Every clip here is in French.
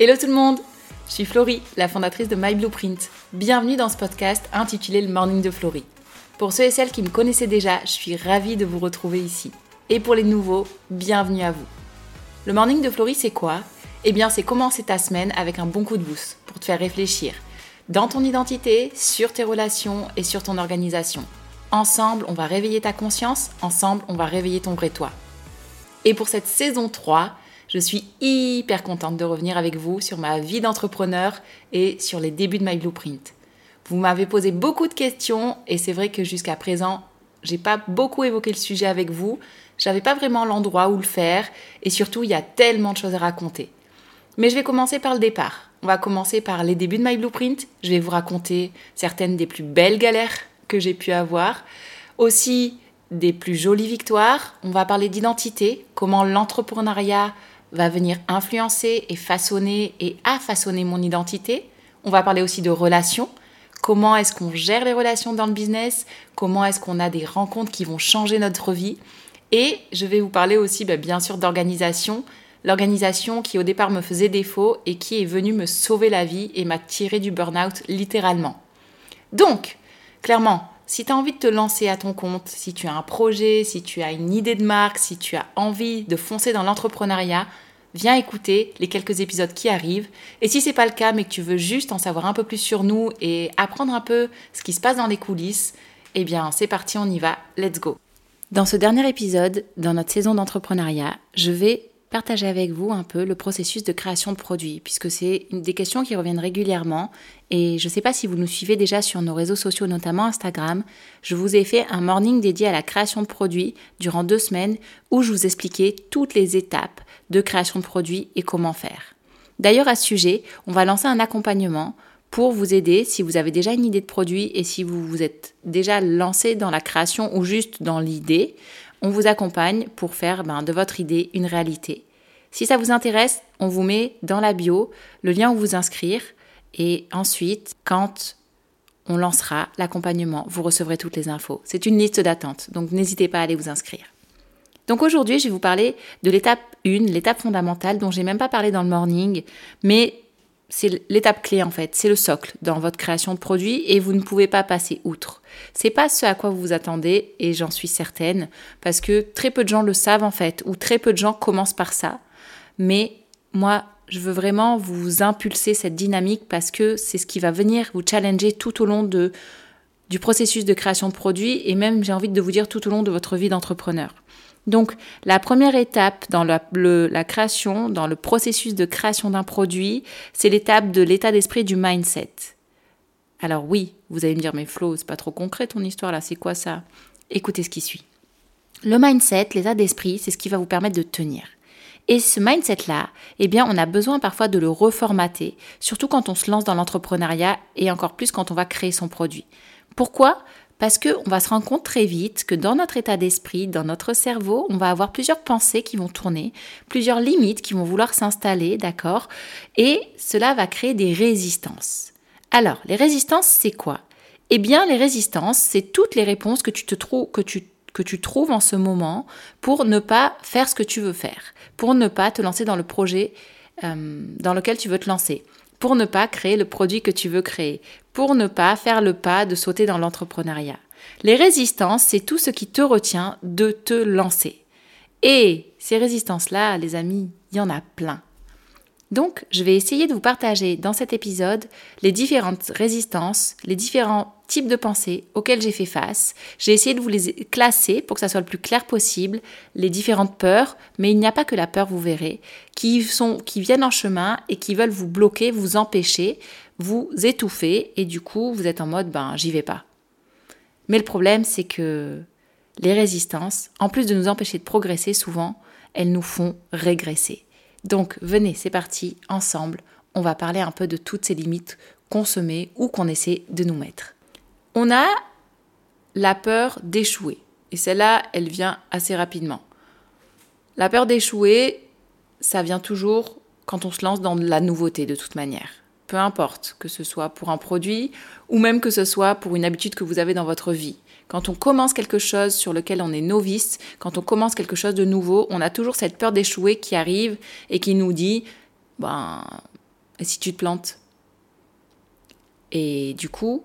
Hello tout le monde Je suis Florie, la fondatrice de My Blueprint. Bienvenue dans ce podcast intitulé Le Morning de Florie. Pour ceux et celles qui me connaissaient déjà, je suis ravie de vous retrouver ici. Et pour les nouveaux, bienvenue à vous. Le Morning de Florie, c'est quoi? Eh bien, c'est commencer ta semaine avec un bon coup de boost pour te faire réfléchir dans ton identité, sur tes relations et sur ton organisation. Ensemble, on va réveiller ta conscience, ensemble, on va réveiller ton vrai toi. Et pour cette saison 3, je suis hyper contente de revenir avec vous sur ma vie d'entrepreneur et sur les débuts de My Blueprint. Vous m'avez posé beaucoup de questions et c'est vrai que jusqu'à présent, j'ai pas beaucoup évoqué le sujet avec vous. J'avais pas vraiment l'endroit où le faire et surtout, il y a tellement de choses à raconter. Mais je vais commencer par le départ. On va commencer par les débuts de My Blueprint. Je vais vous raconter certaines des plus belles galères que j'ai pu avoir. Aussi des plus jolies victoires. On va parler d'identité, comment l'entrepreneuriat va venir influencer et façonner et a façonné mon identité. On va parler aussi de relations. Comment est-ce qu'on gère les relations dans le business? Comment est-ce qu'on a des rencontres qui vont changer notre vie? Et je vais vous parler aussi bah, bien sûr d'organisation. L'organisation qui au départ me faisait défaut et qui est venue me sauver la vie et m'a tiré du burn-out littéralement. Donc, clairement, si tu as envie de te lancer à ton compte, si tu as un projet, si tu as une idée de marque, si tu as envie de foncer dans l'entrepreneuriat, viens écouter les quelques épisodes qui arrivent. Et si c'est pas le cas, mais que tu veux juste en savoir un peu plus sur nous et apprendre un peu ce qui se passe dans les coulisses, eh bien c'est parti, on y va, let's go. Dans ce dernier épisode, dans notre saison d'entrepreneuriat, je vais partager avec vous un peu le processus de création de produits, puisque c'est une des questions qui reviennent régulièrement. Et je ne sais pas si vous nous suivez déjà sur nos réseaux sociaux, notamment Instagram. Je vous ai fait un morning dédié à la création de produits durant deux semaines où je vous expliquais toutes les étapes de création de produits et comment faire. D'ailleurs, à ce sujet, on va lancer un accompagnement pour vous aider si vous avez déjà une idée de produit et si vous vous êtes déjà lancé dans la création ou juste dans l'idée. On vous accompagne pour faire ben, de votre idée une réalité. Si ça vous intéresse, on vous met dans la bio le lien où vous inscrire et ensuite, quand on lancera l'accompagnement, vous recevrez toutes les infos. C'est une liste d'attente, donc n'hésitez pas à aller vous inscrire. Donc aujourd'hui, je vais vous parler de l'étape 1, l'étape fondamentale dont j'ai même pas parlé dans le morning, mais c'est l'étape clé en fait, c'est le socle dans votre création de produit et vous ne pouvez pas passer outre. C'est pas ce à quoi vous vous attendez et j'en suis certaine parce que très peu de gens le savent en fait ou très peu de gens commencent par ça. Mais moi, je veux vraiment vous impulser cette dynamique parce que c'est ce qui va venir vous challenger tout au long de du processus de création de produit et même j'ai envie de vous dire tout au long de votre vie d'entrepreneur. Donc, la première étape dans la, création, dans le processus de création d'un produit, c'est l'étape de l'état d'esprit du mindset. Alors oui, vous allez me dire, mais Flo, c'est pas trop concret ton histoire là, c'est quoi ça? Écoutez ce qui suit. Le mindset, l'état d'esprit, c'est ce qui va vous permettre de tenir. Et ce mindset-là, eh bien, on a besoin parfois de le reformater, surtout quand on se lance dans l'entrepreneuriat et encore plus quand on va créer son produit. Pourquoi? Parce qu'on va se rendre compte très vite que dans notre état d'esprit, dans notre cerveau, on va avoir plusieurs pensées qui vont tourner, plusieurs limites qui vont vouloir s'installer, d'accord? Et cela va créer des résistances. Alors, les résistances, c'est quoi? Eh bien, les résistances, c'est toutes les réponses que tu, trouves en ce moment pour ne pas faire ce que tu veux faire, pour ne pas te lancer dans le projet euh, dans lequel tu veux te lancer pour ne pas créer le produit que tu veux créer, pour ne pas faire le pas de sauter dans l'entrepreneuriat. Les résistances, c'est tout ce qui te retient de te lancer. Et ces résistances-là, les amis, il y en a plein. Donc, je vais essayer de vous partager dans cet épisode les différentes résistances, les différents types de pensées auxquelles j'ai fait face. J'ai essayé de vous les classer pour que ça soit le plus clair possible, les différentes peurs, mais il n'y a pas que la peur, vous verrez, qui, qui viennent en chemin et qui veulent vous bloquer, vous empêcher, vous étouffer, et du coup, vous êtes en mode, ben, j'y vais pas. Mais le problème, c'est que les résistances, en plus de nous empêcher de progresser, souvent, elles nous font régresser. Donc venez, c'est parti, ensemble, on va parler un peu de toutes ces limites qu'on se met ou qu'on essaie de nous mettre. On a la peur d'échouer. Et celle-là, elle vient assez rapidement. La peur d'échouer, ça vient toujours quand on se lance dans la nouveauté de toute manière. Peu importe, que ce soit pour un produit ou même que ce soit pour une habitude que vous avez dans votre vie. Quand on commence quelque chose sur lequel on est novice, quand on commence quelque chose de nouveau, on a toujours cette peur d'échouer qui arrive et qui nous dit ben Et si tu te plantes? Et du coup,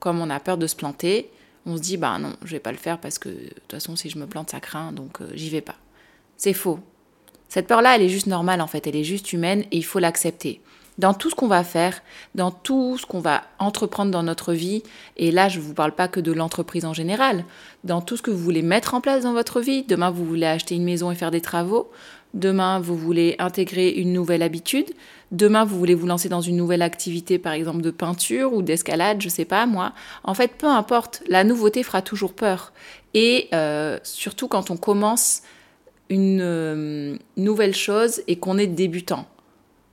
comme on a peur de se planter, on se dit bah non, je vais pas le faire parce que de toute façon si je me plante ça craint donc euh, j'y vais pas. C'est faux. Cette peur-là, elle est juste normale en fait, elle est juste humaine et il faut l'accepter. Dans tout ce qu'on va faire, dans tout ce qu'on va entreprendre dans notre vie, et là je ne vous parle pas que de l'entreprise en général, dans tout ce que vous voulez mettre en place dans votre vie, demain vous voulez acheter une maison et faire des travaux, demain vous voulez intégrer une nouvelle habitude, demain vous voulez vous lancer dans une nouvelle activité par exemple de peinture ou d'escalade, je sais pas moi. En fait, peu importe, la nouveauté fera toujours peur. Et euh, surtout quand on commence une euh, nouvelle chose et qu'on est débutant.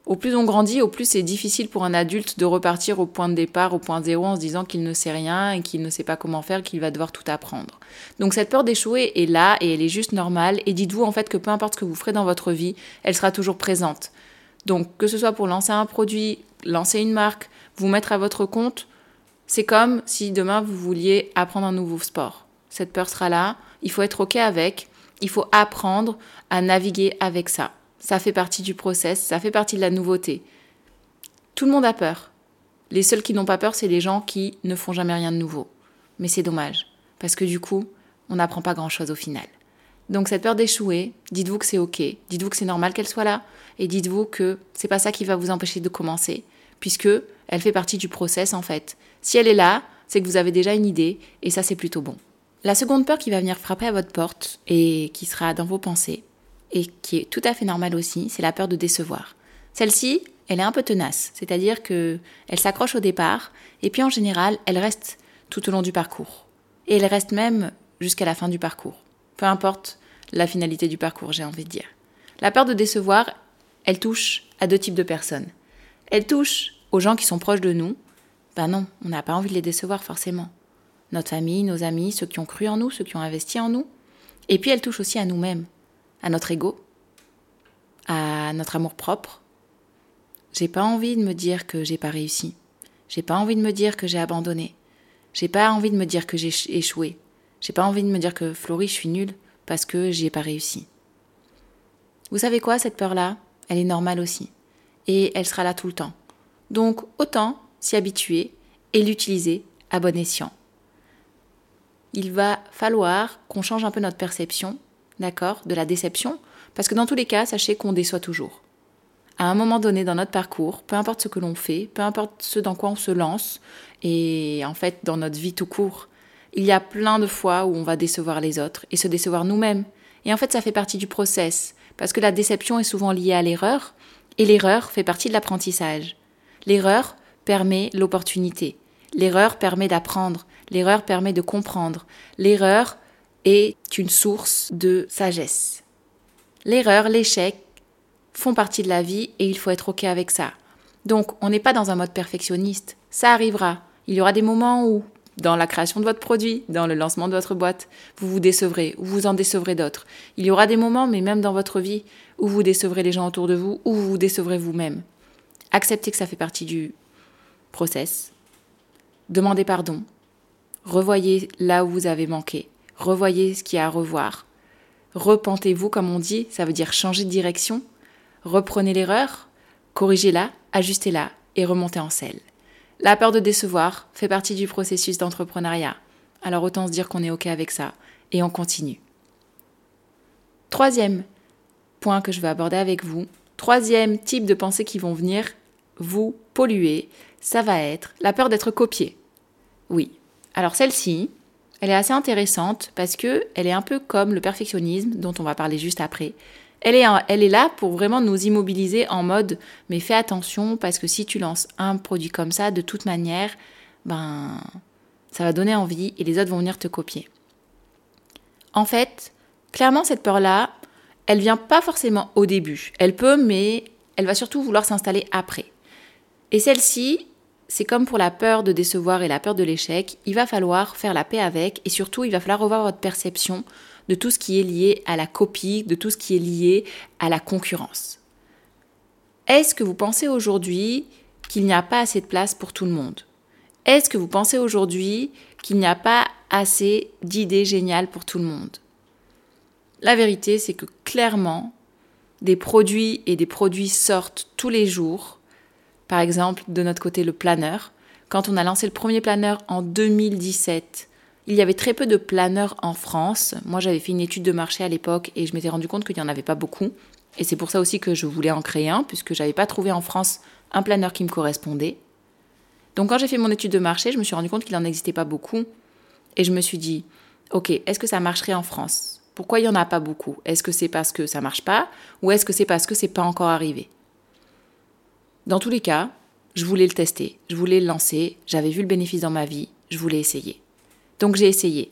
Au plus on grandit, au plus c'est difficile pour un adulte de repartir au point de départ, au point zéro, en se disant qu'il ne sait rien et qu'il ne sait pas comment faire, qu'il va devoir tout apprendre. Donc cette peur d'échouer est là et elle est juste normale. Et dites-vous en fait que peu importe ce que vous ferez dans votre vie, elle sera toujours présente. Donc que ce soit pour lancer un produit, lancer une marque, vous mettre à votre compte, c'est comme si demain vous vouliez apprendre un nouveau sport. Cette peur sera là, il faut être OK avec, il faut apprendre à naviguer avec ça. Ça fait partie du process, ça fait partie de la nouveauté. Tout le monde a peur. Les seuls qui n'ont pas peur, c'est les gens qui ne font jamais rien de nouveau. Mais c'est dommage, parce que du coup, on n'apprend pas grand-chose au final. Donc cette peur d'échouer, dites-vous que c'est ok, dites-vous que c'est normal qu'elle soit là, et dites-vous que c'est pas ça qui va vous empêcher de commencer, puisque elle fait partie du process en fait. Si elle est là, c'est que vous avez déjà une idée, et ça c'est plutôt bon. La seconde peur qui va venir frapper à votre porte et qui sera dans vos pensées, et qui est tout à fait normale aussi, c'est la peur de décevoir. Celle-ci, elle est un peu tenace, c'est-à-dire que elle s'accroche au départ, et puis en général, elle reste tout au long du parcours. Et elle reste même jusqu'à la fin du parcours. Peu importe la finalité du parcours, j'ai envie de dire. La peur de décevoir, elle touche à deux types de personnes. Elle touche aux gens qui sont proches de nous. Ben non, on n'a pas envie de les décevoir forcément notre famille, nos amis, ceux qui ont cru en nous, ceux qui ont investi en nous. Et puis elle touche aussi à nous-mêmes, à notre ego, à notre amour propre. J'ai pas envie de me dire que j'ai pas réussi. J'ai pas envie de me dire que j'ai abandonné. J'ai pas envie de me dire que j'ai échoué. J'ai pas envie de me dire que Florie, je suis nulle parce que j'y ai pas réussi. Vous savez quoi, cette peur-là, elle est normale aussi. Et elle sera là tout le temps. Donc autant s'y habituer et l'utiliser à bon escient il va falloir qu'on change un peu notre perception, d'accord, de la déception, parce que dans tous les cas, sachez qu'on déçoit toujours. À un moment donné dans notre parcours, peu importe ce que l'on fait, peu importe ce dans quoi on se lance, et en fait dans notre vie tout court, il y a plein de fois où on va décevoir les autres et se décevoir nous-mêmes. Et en fait, ça fait partie du process, parce que la déception est souvent liée à l'erreur, et l'erreur fait partie de l'apprentissage. L'erreur permet l'opportunité. L'erreur permet d'apprendre, l'erreur permet de comprendre, l'erreur est une source de sagesse. L'erreur, l'échec font partie de la vie et il faut être OK avec ça. Donc, on n'est pas dans un mode perfectionniste. Ça arrivera. Il y aura des moments où, dans la création de votre produit, dans le lancement de votre boîte, vous vous décevrez ou vous en décevrez d'autres. Il y aura des moments, mais même dans votre vie, où vous décevrez les gens autour de vous ou vous vous décevrez vous-même. Acceptez que ça fait partie du process, Demandez pardon. Revoyez là où vous avez manqué. Revoyez ce qu'il y a à revoir. Repentez-vous, comme on dit, ça veut dire changer de direction. Reprenez l'erreur, corrigez-la, ajustez-la et remontez en selle. La peur de décevoir fait partie du processus d'entrepreneuriat. Alors autant se dire qu'on est OK avec ça et on continue. Troisième point que je vais aborder avec vous, troisième type de pensées qui vont venir vous polluer, ça va être la peur d'être copié. Oui. Alors celle-ci, elle est assez intéressante parce que elle est un peu comme le perfectionnisme dont on va parler juste après. Elle est, elle est là pour vraiment nous immobiliser en mode mais fais attention parce que si tu lances un produit comme ça, de toute manière, ben ça va donner envie et les autres vont venir te copier. En fait, clairement cette peur-là, elle vient pas forcément au début. Elle peut, mais elle va surtout vouloir s'installer après. Et celle-ci, c'est comme pour la peur de décevoir et la peur de l'échec, il va falloir faire la paix avec et surtout il va falloir revoir votre perception de tout ce qui est lié à la copie, de tout ce qui est lié à la concurrence. Est-ce que vous pensez aujourd'hui qu'il n'y a pas assez de place pour tout le monde? Est-ce que vous pensez aujourd'hui qu'il n'y a pas assez d'idées géniales pour tout le monde? La vérité, c'est que clairement, des produits et des produits sortent tous les jours par exemple, de notre côté, le planeur. Quand on a lancé le premier planeur en 2017, il y avait très peu de planeurs en France. Moi, j'avais fait une étude de marché à l'époque et je m'étais rendu compte qu'il n'y en avait pas beaucoup. Et c'est pour ça aussi que je voulais en créer un, puisque j'avais pas trouvé en France un planeur qui me correspondait. Donc quand j'ai fait mon étude de marché, je me suis rendu compte qu'il n'en existait pas beaucoup. Et je me suis dit, ok, est-ce que ça marcherait en France? Pourquoi il n'y en a pas beaucoup? Est-ce que c'est parce que ça marche pas? Ou est-ce que c'est parce que c'est pas encore arrivé? Dans tous les cas, je voulais le tester, je voulais le lancer, j'avais vu le bénéfice dans ma vie, je voulais essayer. Donc j'ai essayé.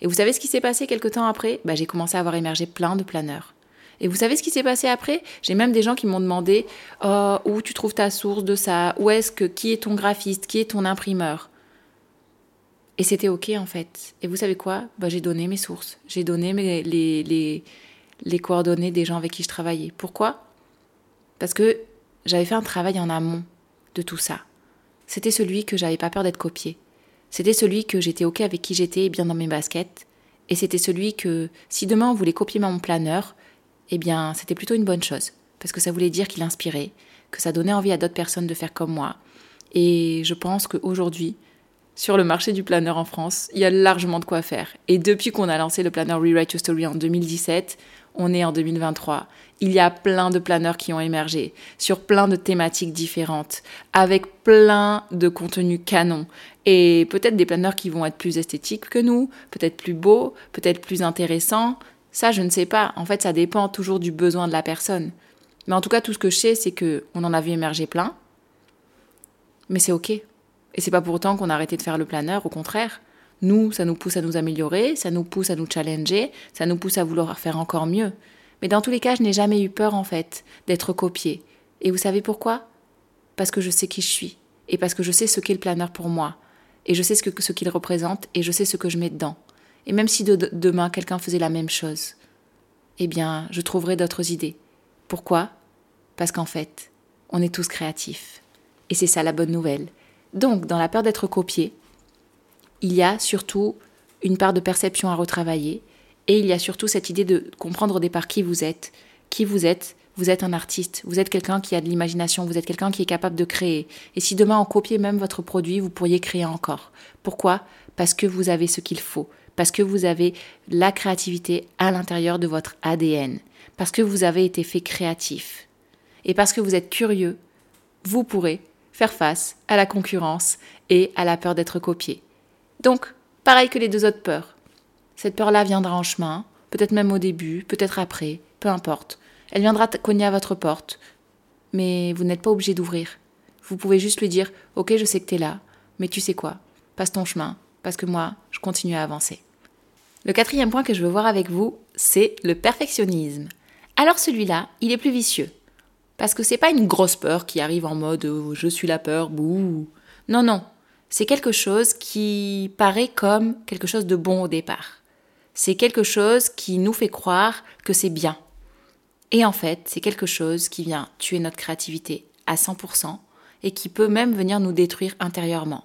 Et vous savez ce qui s'est passé quelques temps après? Bah, J'ai commencé à avoir émergé plein de planeurs. Et vous savez ce qui s'est passé après? J'ai même des gens qui m'ont demandé oh, où tu trouves ta source de ça? Où est-ce que qui est ton graphiste? Qui est ton imprimeur? Et c'était ok en fait. Et vous savez quoi? Bah, J'ai donné mes sources. J'ai donné les, les, les coordonnées des gens avec qui je travaillais. Pourquoi? Parce que j'avais fait un travail en amont de tout ça. C'était celui que j'avais pas peur d'être copié. C'était celui que j'étais ok avec qui j'étais bien dans mes baskets. Et c'était celui que si demain on voulait copier mon planeur, eh bien, c'était plutôt une bonne chose, parce que ça voulait dire qu'il inspirait, que ça donnait envie à d'autres personnes de faire comme moi. Et je pense qu'aujourd'hui, sur le marché du planeur en France, il y a largement de quoi faire. Et depuis qu'on a lancé le planeur Rewrite Your Story en 2017, on est en 2023. Il y a plein de planeurs qui ont émergé sur plein de thématiques différentes, avec plein de contenus canons. Et peut-être des planeurs qui vont être plus esthétiques que nous, peut-être plus beaux, peut-être plus intéressants. Ça, je ne sais pas. En fait, ça dépend toujours du besoin de la personne. Mais en tout cas, tout ce que je sais, c'est que on en a vu émerger plein. Mais c'est ok. Et c'est pas pour autant qu'on a arrêté de faire le planeur. Au contraire, nous, ça nous pousse à nous améliorer, ça nous pousse à nous challenger, ça nous pousse à vouloir faire encore mieux. Mais dans tous les cas, je n'ai jamais eu peur en fait d'être copiée. Et vous savez pourquoi? Parce que je sais qui je suis et parce que je sais ce qu'est le planeur pour moi et je sais ce que ce qu'il représente et je sais ce que je mets dedans. Et même si demain quelqu'un faisait la même chose, eh bien, je trouverais d'autres idées. Pourquoi? Parce qu'en fait, on est tous créatifs. Et c'est ça la bonne nouvelle. Donc, dans la peur d'être copié, il y a surtout une part de perception à retravailler et il y a surtout cette idée de comprendre au départ qui vous êtes. Qui vous êtes Vous êtes un artiste, vous êtes quelqu'un qui a de l'imagination, vous êtes quelqu'un qui est capable de créer. Et si demain on copiait même votre produit, vous pourriez créer encore. Pourquoi? Parce que vous avez ce qu'il faut, parce que vous avez la créativité à l'intérieur de votre ADN, parce que vous avez été fait créatif. Et parce que vous êtes curieux, vous pourrez faire face à la concurrence et à la peur d'être copié. Donc, pareil que les deux autres peurs. Cette peur-là viendra en chemin, peut-être même au début, peut-être après, peu importe. Elle viendra cogner à votre porte, mais vous n'êtes pas obligé d'ouvrir. Vous pouvez juste lui dire Ok, je sais que tu es là, mais tu sais quoi? Passe ton chemin, parce que moi, je continue à avancer. Le quatrième point que je veux voir avec vous, c'est le perfectionnisme. Alors celui-là, il est plus vicieux. Parce que c'est pas une grosse peur qui arrive en mode oh, je suis la peur, bouh. Non, non. C'est quelque chose qui paraît comme quelque chose de bon au départ. C'est quelque chose qui nous fait croire que c'est bien. Et en fait, c'est quelque chose qui vient tuer notre créativité à 100% et qui peut même venir nous détruire intérieurement.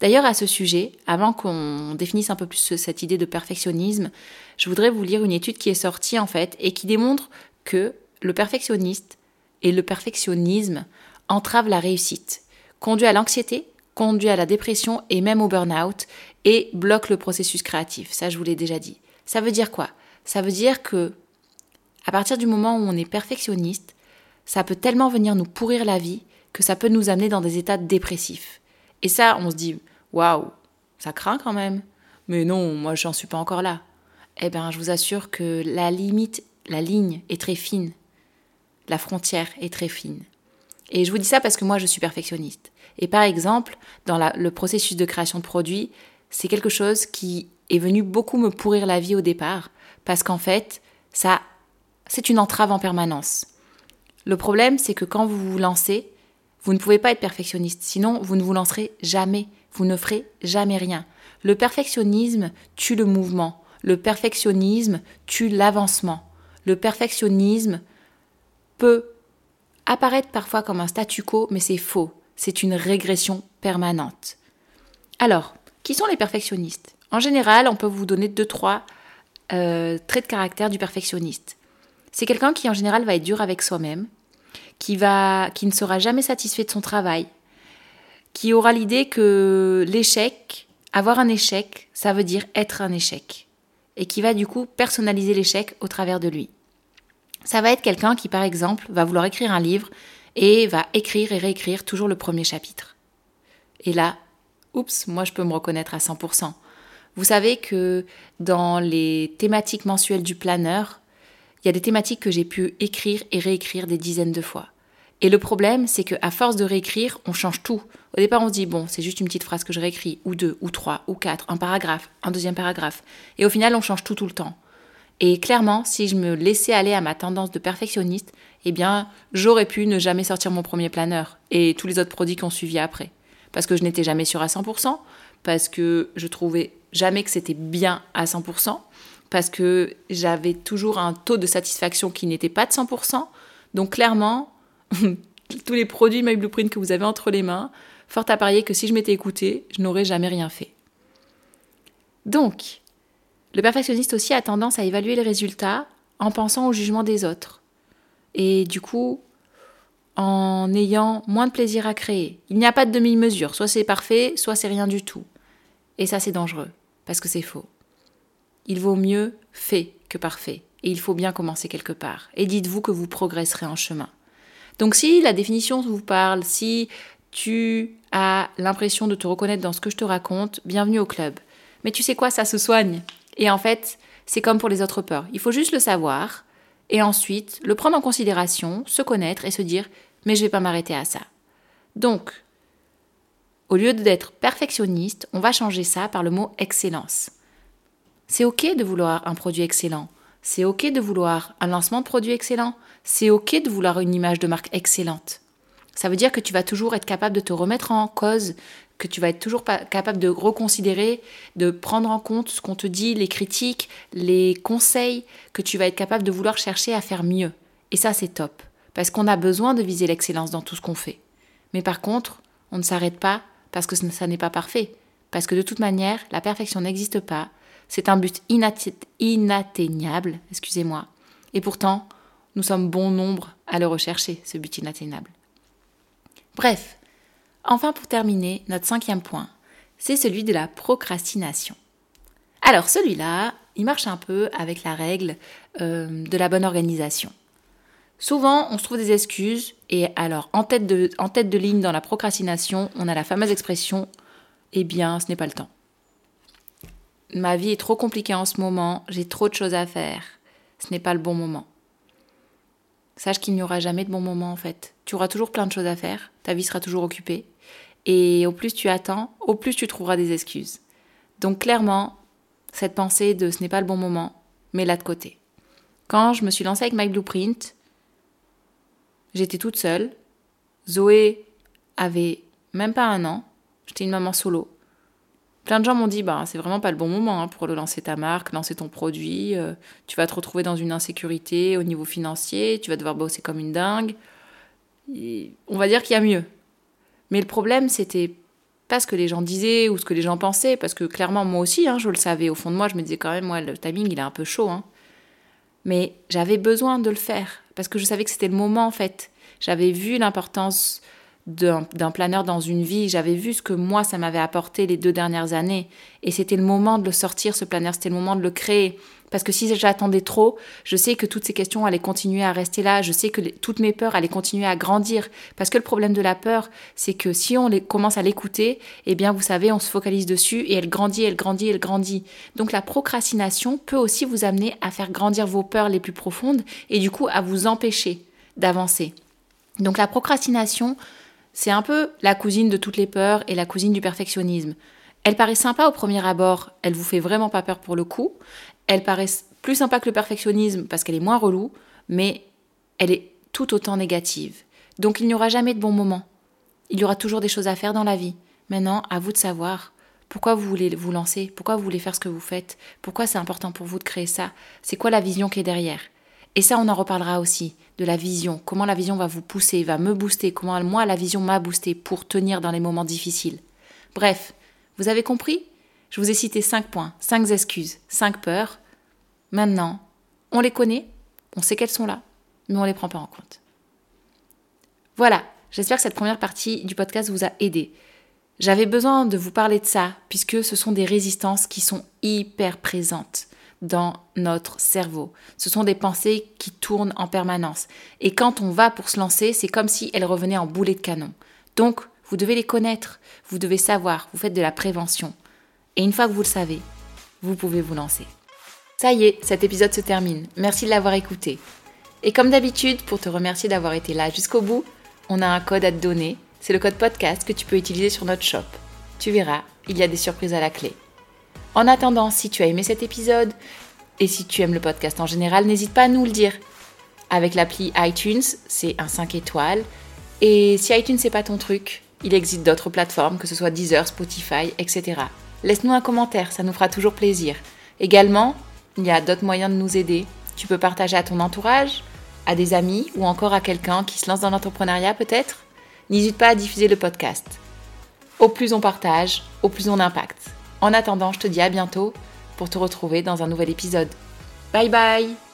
D'ailleurs, à ce sujet, avant qu'on définisse un peu plus cette idée de perfectionnisme, je voudrais vous lire une étude qui est sortie en fait et qui démontre que le perfectionniste et le perfectionnisme entravent la réussite, conduit à l'anxiété, conduit à la dépression et même au burn-out et bloque le processus créatif. Ça, je vous l'ai déjà dit. Ça veut dire quoi? Ça veut dire que à partir du moment où on est perfectionniste, ça peut tellement venir nous pourrir la vie que ça peut nous amener dans des états dépressifs. Et ça, on se dit Waouh, ça craint quand même. Mais non, moi j'en suis pas encore là. Eh bien, je vous assure que la limite, la ligne est très fine. La frontière est très fine. Et je vous dis ça parce que moi je suis perfectionniste. Et par exemple, dans le processus de création de produits, c'est quelque chose qui est venu beaucoup me pourrir la vie au départ, parce qu'en fait, ça, c'est une entrave en permanence. Le problème, c'est que quand vous vous lancez, vous ne pouvez pas être perfectionniste, sinon vous ne vous lancerez jamais vous ne ferez jamais rien. Le perfectionnisme tue le mouvement. Le perfectionnisme tue l'avancement. Le perfectionnisme peut apparaître parfois comme un statu quo, mais c'est faux. C'est une régression permanente. Alors, qui sont les perfectionnistes? En général, on peut vous donner deux, trois euh, traits de caractère du perfectionniste. C'est quelqu'un qui en général va être dur avec soi-même, qui, qui ne sera jamais satisfait de son travail, qui aura l'idée que l'échec, avoir un échec, ça veut dire être un échec, et qui va du coup personnaliser l'échec au travers de lui. Ça va être quelqu'un qui, par exemple, va vouloir écrire un livre et va écrire et réécrire toujours le premier chapitre. Et là, oups, moi je peux me reconnaître à 100%. Vous savez que dans les thématiques mensuelles du planeur, il y a des thématiques que j'ai pu écrire et réécrire des dizaines de fois. Et le problème, c'est qu'à force de réécrire, on change tout. Au départ, on se dit, bon, c'est juste une petite phrase que je réécris, ou deux, ou trois, ou quatre, un paragraphe, un deuxième paragraphe. Et au final, on change tout tout le temps. Et clairement, si je me laissais aller à ma tendance de perfectionniste, eh bien, j'aurais pu ne jamais sortir mon premier planeur et tous les autres produits qui ont suivi après. Parce que je n'étais jamais sûre à 100%, parce que je trouvais jamais que c'était bien à 100%, parce que j'avais toujours un taux de satisfaction qui n'était pas de 100%. Donc clairement, tous les produits My Blueprint que vous avez entre les mains, fort à parier que si je m'étais écoutée, je n'aurais jamais rien fait. Donc, le perfectionniste aussi a tendance à évaluer les résultats en pensant au jugement des autres. Et du coup, en ayant moins de plaisir à créer. Il n'y a pas de demi-mesure, soit c'est parfait, soit c'est rien du tout. Et ça c'est dangereux, parce que c'est faux. Il vaut mieux fait que parfait, et il faut bien commencer quelque part. Et dites-vous que vous progresserez en chemin. Donc si la définition vous parle, si tu as l'impression de te reconnaître dans ce que je te raconte, bienvenue au club. Mais tu sais quoi, ça se soigne. Et en fait, c'est comme pour les autres peurs. Il faut juste le savoir et ensuite le prendre en considération, se connaître et se dire mais je vais pas m'arrêter à ça. Donc, au lieu d'être perfectionniste, on va changer ça par le mot excellence. C'est ok de vouloir un produit excellent. C'est ok de vouloir un lancement de produit excellent. C'est ok de vouloir une image de marque excellente. Ça veut dire que tu vas toujours être capable de te remettre en cause, que tu vas être toujours capable de reconsidérer, de prendre en compte ce qu'on te dit, les critiques, les conseils, que tu vas être capable de vouloir chercher à faire mieux. Et ça, c'est top. Parce qu'on a besoin de viser l'excellence dans tout ce qu'on fait. Mais par contre, on ne s'arrête pas parce que ça n'est pas parfait. Parce que de toute manière, la perfection n'existe pas. C'est un but inatteignable, excusez-moi. Et pourtant, nous sommes bon nombre à le rechercher, ce but inatteignable. Bref, Enfin, pour terminer, notre cinquième point, c'est celui de la procrastination. Alors celui-là, il marche un peu avec la règle euh, de la bonne organisation. Souvent, on se trouve des excuses, et alors en tête, de, en tête de ligne dans la procrastination, on a la fameuse expression Eh bien, ce n'est pas le temps. Ma vie est trop compliquée en ce moment, j'ai trop de choses à faire, ce n'est pas le bon moment. Sache qu'il n'y aura jamais de bon moment en fait. Tu auras toujours plein de choses à faire, ta vie sera toujours occupée. Et au plus tu attends, au plus tu trouveras des excuses. Donc clairement, cette pensée de ce n'est pas le bon moment, mets-la de côté. Quand je me suis lancée avec My Blueprint, j'étais toute seule. Zoé avait même pas un an. J'étais une maman solo. Plein de gens m'ont dit, bah, c'est vraiment pas le bon moment hein, pour lancer ta marque, lancer ton produit. Euh, tu vas te retrouver dans une insécurité au niveau financier, tu vas devoir bosser comme une dingue. on va dire qu'il y a mieux. Mais le problème, c'était pas ce que les gens disaient ou ce que les gens pensaient, parce que clairement, moi aussi, hein, je le savais. Au fond de moi, je me disais quand même, moi, le timing, il est un peu chaud. Hein. Mais j'avais besoin de le faire, parce que je savais que c'était le moment, en fait. J'avais vu l'importance d'un planeur dans une vie. J'avais vu ce que moi, ça m'avait apporté les deux dernières années. Et c'était le moment de le sortir, ce planeur, c'était le moment de le créer. Parce que si j'attendais trop, je sais que toutes ces questions allaient continuer à rester là. Je sais que toutes mes peurs allaient continuer à grandir. Parce que le problème de la peur, c'est que si on commence à l'écouter, eh bien, vous savez, on se focalise dessus et elle grandit, elle grandit, elle grandit. Donc la procrastination peut aussi vous amener à faire grandir vos peurs les plus profondes et du coup à vous empêcher d'avancer. Donc la procrastination, c'est un peu la cousine de toutes les peurs et la cousine du perfectionnisme. Elle paraît sympa au premier abord, elle vous fait vraiment pas peur pour le coup. Elle paraît plus sympa que le perfectionnisme parce qu'elle est moins relou, mais elle est tout autant négative. Donc il n'y aura jamais de bon moment. Il y aura toujours des choses à faire dans la vie. Maintenant, à vous de savoir pourquoi vous voulez vous lancer, pourquoi vous voulez faire ce que vous faites, pourquoi c'est important pour vous de créer ça, c'est quoi la vision qui est derrière. Et ça, on en reparlera aussi, de la vision, comment la vision va vous pousser, va me booster, comment moi la vision m'a boosté pour tenir dans les moments difficiles. Bref, vous avez compris? Je vous ai cité cinq points, cinq excuses, cinq peurs. Maintenant, on les connaît, on sait qu'elles sont là, mais on ne les prend pas en compte. Voilà, j'espère que cette première partie du podcast vous a aidé. J'avais besoin de vous parler de ça, puisque ce sont des résistances qui sont hyper présentes dans notre cerveau. Ce sont des pensées qui tournent en permanence. Et quand on va pour se lancer, c'est comme si elles revenaient en boulet de canon. Donc, vous devez les connaître, vous devez savoir, vous faites de la prévention. Et une fois que vous le savez, vous pouvez vous lancer. Ça y est, cet épisode se termine. Merci de l'avoir écouté. Et comme d'habitude, pour te remercier d'avoir été là jusqu'au bout, on a un code à te donner c'est le code podcast que tu peux utiliser sur notre shop. Tu verras, il y a des surprises à la clé. En attendant, si tu as aimé cet épisode et si tu aimes le podcast en général, n'hésite pas à nous le dire. Avec l'appli iTunes, c'est un 5 étoiles. Et si iTunes c'est pas ton truc, il existe d'autres plateformes, que ce soit Deezer, Spotify, etc. Laisse-nous un commentaire, ça nous fera toujours plaisir. Également, il y a d'autres moyens de nous aider. Tu peux partager à ton entourage, à des amis ou encore à quelqu'un qui se lance dans l'entrepreneuriat peut-être n'hésite pas à diffuser le podcast. Au plus on partage, au plus on impacte. En attendant, je te dis à bientôt pour te retrouver dans un nouvel épisode. Bye bye